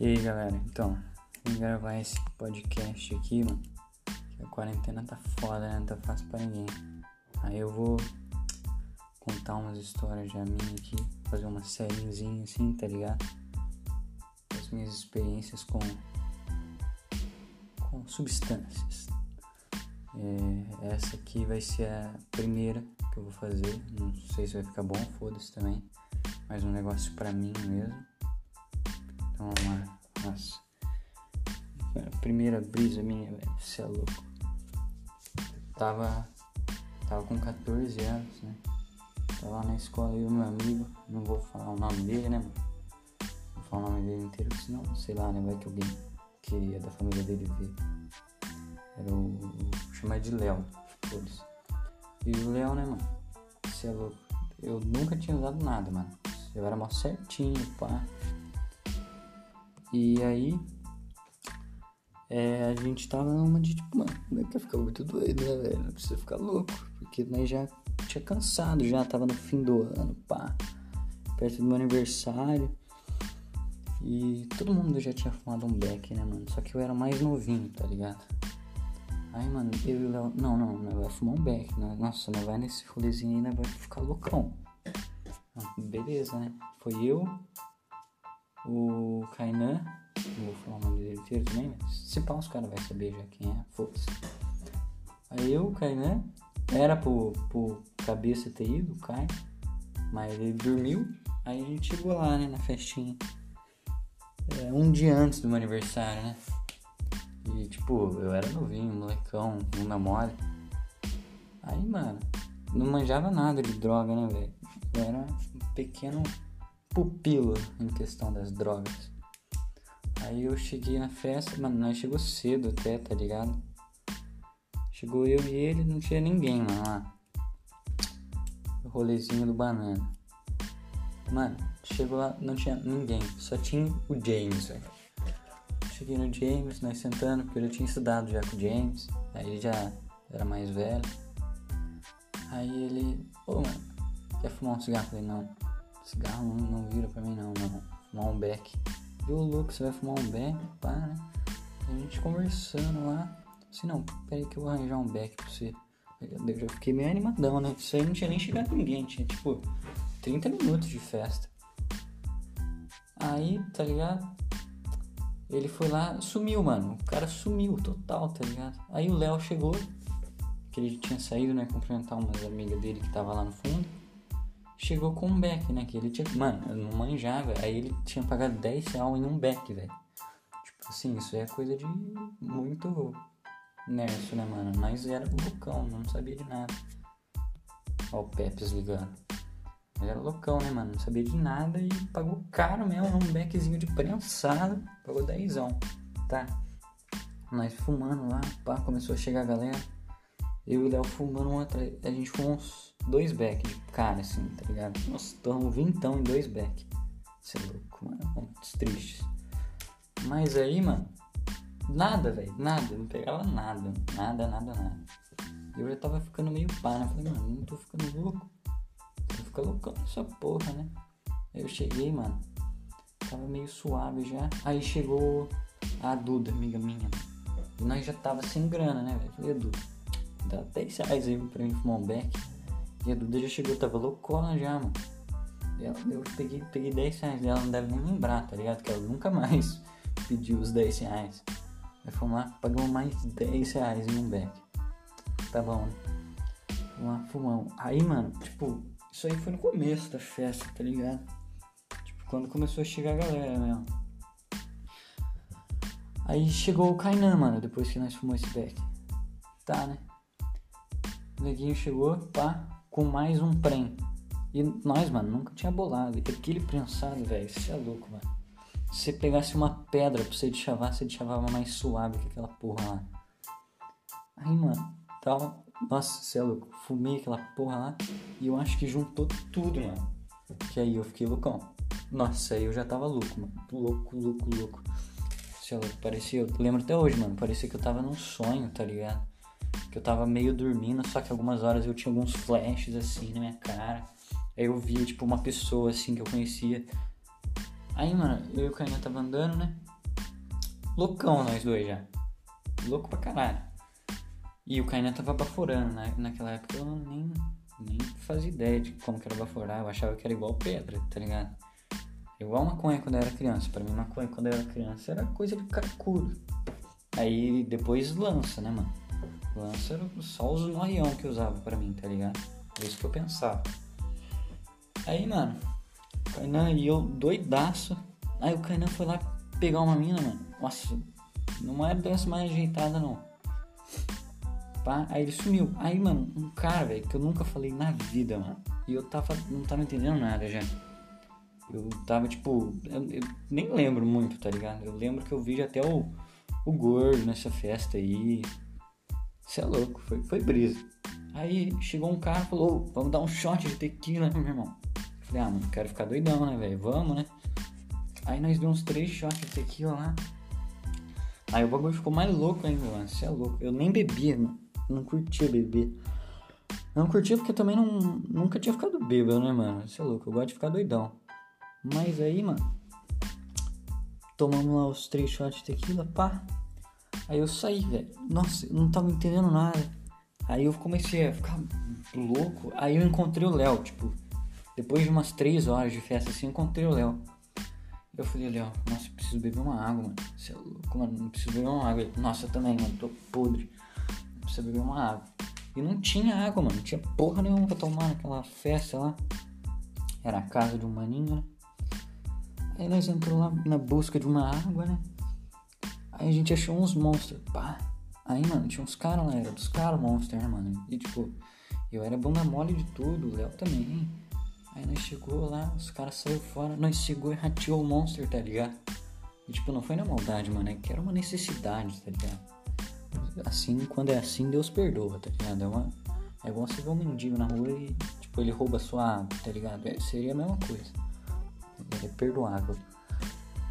E aí galera, então, vim gravar esse podcast aqui, mano. A quarentena tá foda, né? Não tá fácil pra ninguém. Aí eu vou contar umas histórias já minhas aqui, fazer uma sériezinha assim, tá ligado? As minhas experiências com, com substâncias. É, essa aqui vai ser a primeira que eu vou fazer. Não sei se vai ficar bom, foda-se também. Mas um negócio pra mim mesmo. Então vamos lá. Nossa. A primeira brisa minha, velho. Você é louco. Tava. Tava com 14 anos, né? Tava lá na escola e meu amigo. Não vou falar o nome dele, né, mano? Vou falar o nome dele inteiro, senão, sei lá, né? Vai que alguém queria da família dele ver. Era o. Vou chamar de Léo. Todos. E o Léo, né, mano? Você é louco. Eu nunca tinha usado nada, mano. Eu era mó certinho, pá. E aí, é, a gente tava numa de tipo, mano, não é que ficar muito doido, né, velho? Não precisa ficar louco. Porque nós já tinha cansado, já tava no fim do ano, pá. Perto do meu aniversário. E todo mundo já tinha fumado um beck, né, mano? Só que eu era mais novinho, tá ligado? Aí, mano, eu e o Léo. Não, não, não vai fumar um beck, né? Nossa, não vai nesse rolezinho aí, né? Vai ficar loucão. Beleza, né? Foi eu, o Kainan, vou falar o nome dele inteiro também, se pá, os caras vão saber já quem é, foda-se. Aí eu, o Kainan, era pro, pro cabeça ter ido, o Kai, mas ele dormiu, aí a gente chegou lá, né, na festinha. É, um dia antes do meu aniversário, né? E tipo, eu era novinho, molecão, bunda mole. Aí, mano, não manjava nada de droga, né, velho? Eu era um pequeno pupilo em questão das drogas. Aí eu cheguei na festa, mano, nós chegou cedo até, tá ligado? Chegou eu e ele, não tinha ninguém lá. O rolezinho do banana. Mano, chegou lá, não tinha ninguém, só tinha o James, velho. Cheguei no James, nós sentando, porque eu já tinha estudado já com o James, aí ele já era mais velho. Aí ele, ô mano, quer fumar um cigarro? Eu falei, não, cigarro não, não vira pra mim não, não. Fumar um beck. E o louco, você vai fumar um beck? Pá, né? A gente conversando lá. Assim, não, peraí que eu vou arranjar um beck pra você. Eu já fiquei meio animadão, né? Isso aí não tinha nem chegado ninguém, tinha tipo 30 minutos de festa. Aí, tá ligado? Ele foi lá, sumiu, mano. O cara sumiu total, tá ligado? Aí o Léo chegou, que ele tinha saído, né? Cumprimentar umas amigas dele que tava lá no fundo. Chegou com um beck, né? Que ele tinha. Mano, eu não manjava. Aí ele tinha pagado 10 real em um beck, velho. Tipo assim, isso é coisa de muito nerso, né, mano? Mas era loucão, não sabia de nada. Ó, o Pepes ligando. Ele era loucão, né, mano? Não sabia de nada e pagou caro mesmo num beckzinho de prensado. Pagou dezão, tá? Nós fumando lá, pá, começou a chegar a galera. Eu e o Léo fumando um atrás. A gente fumou uns dois back de cara, assim, tá ligado? Nós tomamos vintão em dois back. Você é louco, mano. Muito tristes. Mas aí, mano, nada, velho. Nada. Não pegava nada. Nada, nada, nada. Eu já tava ficando meio pá, né? Falei, mano, não tô ficando louco. Vou ficar loucão nessa porra, né? Aí eu cheguei, mano. Tava meio suave já. Aí chegou a Duda, amiga minha. E nós já tava sem grana, né, velho? Falei, Duda, dá 10 reais aí pra mim fumar um beck. E a Duda já chegou, tava loucona já, mano. Ela, eu peguei, peguei 10 reais dela, não deve nem lembrar, tá ligado? Que ela nunca mais pediu os 10 reais. Vai fumar, pagamos mais 10 reais em um beck. Tá bom, né? Lá, fumamos. Aí, mano, tipo, isso aí foi no começo da festa, tá ligado? Tipo, quando começou a chegar a galera mesmo. Aí chegou o Kainan, mano, depois que nós fumamos esse beck. Tá, né? O neguinho chegou, pá, com mais um prem. E nós, mano, nunca tinha bolado. E aquele prensado, velho, isso é louco, mano. Se você pegasse uma pedra pra você chavar, você chavava mais suave que aquela porra lá. Aí, mano, tava. Nossa, você é louco. Fumei aquela porra lá e eu acho que juntou tudo, mano. Que aí eu fiquei loucão. Nossa, aí eu já tava louco, mano. Louco, louco, louco. Você é louco. Parecia. Eu lembro até hoje, mano. Parecia que eu tava num sonho, tá ligado? Que eu tava meio dormindo, só que algumas horas eu tinha alguns flashes assim na minha cara. Aí eu via, tipo, uma pessoa assim que eu conhecia Aí, mano, eu e o Kainan tava andando, né? Loucão nós dois já. Louco pra caralho. E o Kainan tava baforando, né? Naquela época eu nem, nem fazia ideia de como que era baforar. Eu achava que era igual pedra, tá ligado? Igual maconha quando eu era criança. Pra mim, maconha quando eu era criança era coisa de carcudo. Aí depois lança, né, mano? Lança era só os noião que usava pra mim, tá ligado? É isso que eu pensava. Aí, mano, Kainan e eu doidaço. Aí o Kainan foi lá pegar uma mina, mano. Nossa, não era dessa mais ajeitada, não. Pá, aí ele sumiu. Aí, mano, um cara, velho, que eu nunca falei na vida, mano. E eu tava, não tava entendendo nada já. Eu tava, tipo, eu, eu nem lembro muito, tá ligado? Eu lembro que eu vi até o, o gordo nessa festa aí. Você é louco, foi, foi brisa. Aí chegou um cara e falou, vamos dar um shot de tequila, meu irmão. Falei, ah, mano, quero ficar doidão, né, velho? Vamos, né? Aí nós demos uns três shots de tequila lá. Aí o bagulho ficou mais louco ainda, mano. Você é louco. Eu nem bebia, mano. Não curtia beber. Não curtia porque eu também não, nunca tinha ficado bêbado, né, mano? Você é louco. Eu gosto de ficar doidão. Mas aí, mano. Tomamos lá os três shots de tequila, pá. Aí eu saí, velho. Nossa, eu não tava entendendo nada. Aí eu comecei a ficar louco. Aí eu encontrei o Léo, tipo. Depois de umas três horas de festa assim, encontrei o Léo. Eu falei, Léo, nossa, eu preciso beber uma água, mano. Você é louco, mano, não preciso beber uma água. Ele, nossa, eu também, mano, tô podre. Preciso beber uma água. E não tinha água, mano. Não tinha porra nenhuma pra tomar naquela festa lá. Era a casa de um maninho, né? Aí nós entramos lá na busca de uma água, né? Aí a gente achou uns monstros. Pá. Aí, mano, tinha uns caras lá, era dos caras monstros, né, mano? E tipo, eu era bunda mole de tudo, o Léo também. Aí nós chegou lá, os caras saíram fora, nós chegou e rateou o monster, tá ligado? E tipo, não foi na maldade, mano, é que era uma necessidade, tá ligado? Assim, quando é assim, Deus perdoa, tá ligado? É, uma, é igual você ver um mendigo na rua e, tipo, ele rouba sua tá ligado? É, seria a mesma coisa. É perdoável.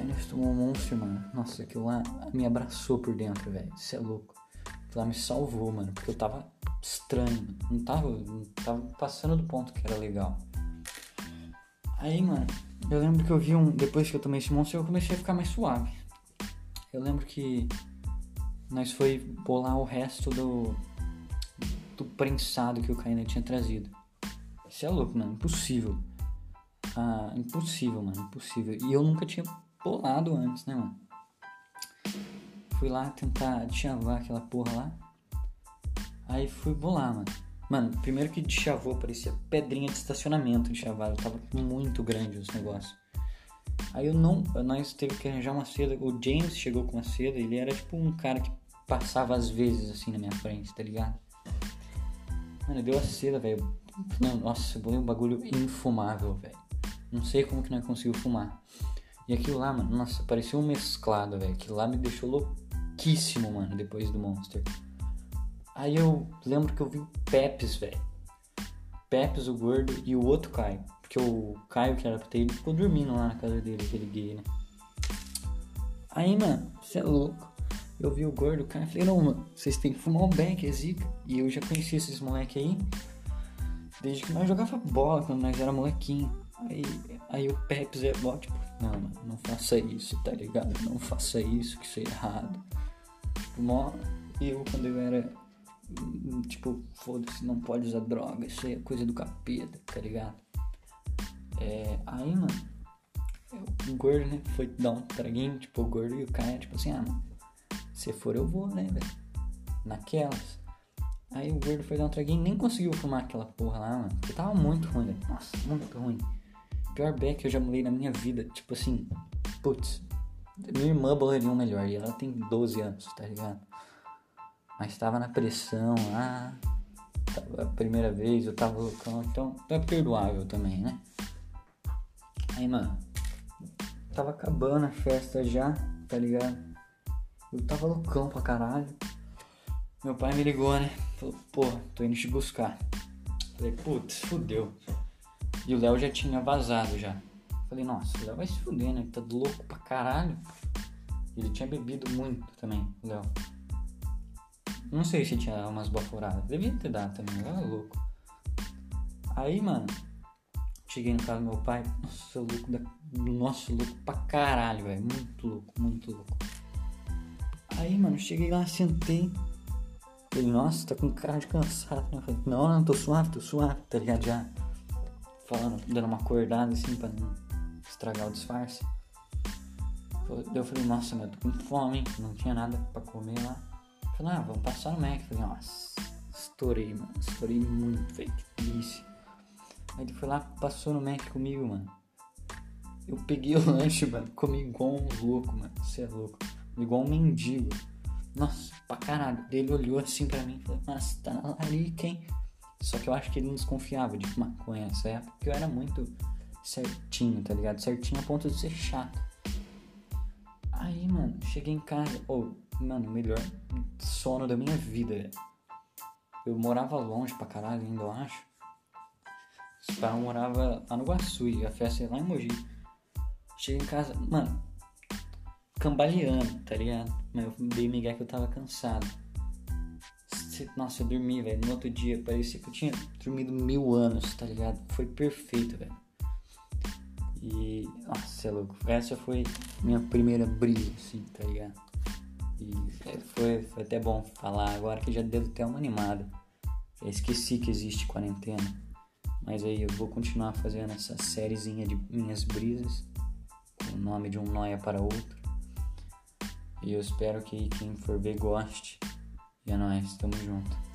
Aí nós tomamos um monstro, mano. Nossa, aquilo lá me abraçou por dentro, velho. Isso é louco. Aquilo lá me salvou, mano. Porque eu tava estranho. Não tava, não tava passando do ponto que era legal. Aí, mano, eu lembro que eu vi um. Depois que eu tomei esse monstro, eu comecei a ficar mais suave. Eu lembro que nós foi bolar o resto do. do prensado que o Kainé tinha trazido. Isso é louco, mano. Impossível. Ah, impossível, mano. Impossível. E eu nunca tinha bolado antes, né, mano? Fui lá tentar chavar aquela porra lá. Aí fui bolar, mano. Mano, primeiro que de chavou parecia pedrinha de estacionamento de chavado. Tava muito grande os negócios. Aí eu não. Nós teve que arranjar uma seda. O James chegou com uma seda. Ele era tipo um cara que passava às vezes assim na minha frente, tá ligado? Mano, deu a seda, velho. Nossa, eu bolei um bagulho infumável, velho. Não sei como que nós conseguiu fumar. E aquilo lá, mano, nossa, parecia um mesclado, velho. Aquilo lá me deixou louquíssimo, mano, depois do Monster. Aí eu lembro que eu vi o Peps, velho. Peps, o gordo, e o outro Caio. Porque o Caio, que era pra ter, ele ficou dormindo lá na casa dele, aquele gay, né? Aí, mano, você é louco. Eu vi o gordo, o Caio, falei, não, mano, vocês têm que fumar um beck, é zica. E eu já conhecia esses moleque aí, desde que nós jogava bola, quando nós era molequinho. Aí, aí o Peps é bom, tipo, não, mano, não faça isso, tá ligado? Não faça isso, que isso é errado. Mó, eu quando eu era tipo, foda-se, não pode usar droga, isso é coisa do capeta, tá ligado? É, aí, mano, o gordo, né, foi dar um traguinho, tipo, o gordo e o cara, tipo assim, ah, mano, se for eu vou, né, velho? Naquelas. Aí o gordo foi dar um traguinho nem conseguiu fumar aquela porra lá, mano, porque tava muito ruim, velho. Nossa, muito ruim. Pior beck que eu já mulei na minha vida, tipo assim, putz, minha irmã bolaria um melhor e ela tem 12 anos, tá ligado? mas tava na pressão lá. A primeira vez eu tava loucão, então é perdoável também, né? Aí, mano, tava acabando a festa já, tá ligado? Eu tava loucão pra caralho. Meu pai me ligou, né? Falou, pô, tô indo te buscar. Falei, putz, fudeu. E o Léo já tinha vazado já. Falei, nossa, o Léo vai se fuder, né? Ele tá louco pra caralho. Ele tinha bebido muito também, o Léo. Não sei se tinha umas baforadas. Devia ter dado também, era louco. Aí, mano, Cheguei no carro do meu pai, nossa, louco, da... nossa, louco pra caralho, velho. Muito louco, muito louco. Aí, mano, cheguei lá, sentei. Ele, nossa, tá com cara de cansado, né? Eu falei, não, não, tô suave, tô suave, tá ligado? Já falando, dando uma acordada assim pra não estragar o disfarce. Eu falei, nossa, mas eu tô com fome? Não tinha nada pra comer lá. Eu falei, ah, vamos passar no Mac. Eu falei, nossa, estourei, mano. Estourei muito, velho. Que delícia. Aí ele foi lá, passou no Mac comigo, mano. Eu peguei o lanche, mano. Comi igual um louco, mano. Você é louco. Igual um mendigo. Nossa, pra caralho. Ele olhou assim pra mim e falou, nossa, tá na larica, hein? Só que eu acho que ele não desconfiava de maconha nessa época, porque eu era muito certinho, tá ligado? Certinho a ponto de ser chato. Aí, mano, cheguei em casa. Ou, oh, mano, melhor sono da minha vida. Eu morava longe pra caralho ainda, eu acho. Caras moravam lá no Guaçu e a festa ia lá em Mogi. Cheguei em casa, mano, cambaleando, tá ligado? Mas eu dei migué que eu tava cansado. Nossa, eu dormi, velho. No outro dia parecia que eu tinha dormido mil anos, tá ligado? Foi perfeito, velho. E. Nossa, é louco. Essa foi minha primeira brisa, assim, tá ligado? E é, foi, foi até bom falar agora que já devo ter uma animada. Eu esqueci que existe quarentena. Mas aí eu vou continuar fazendo essa sériezinha de minhas brisas. Com o nome de um noia para outro. E eu espero que quem for ver goste. E é nóis, tamo junto.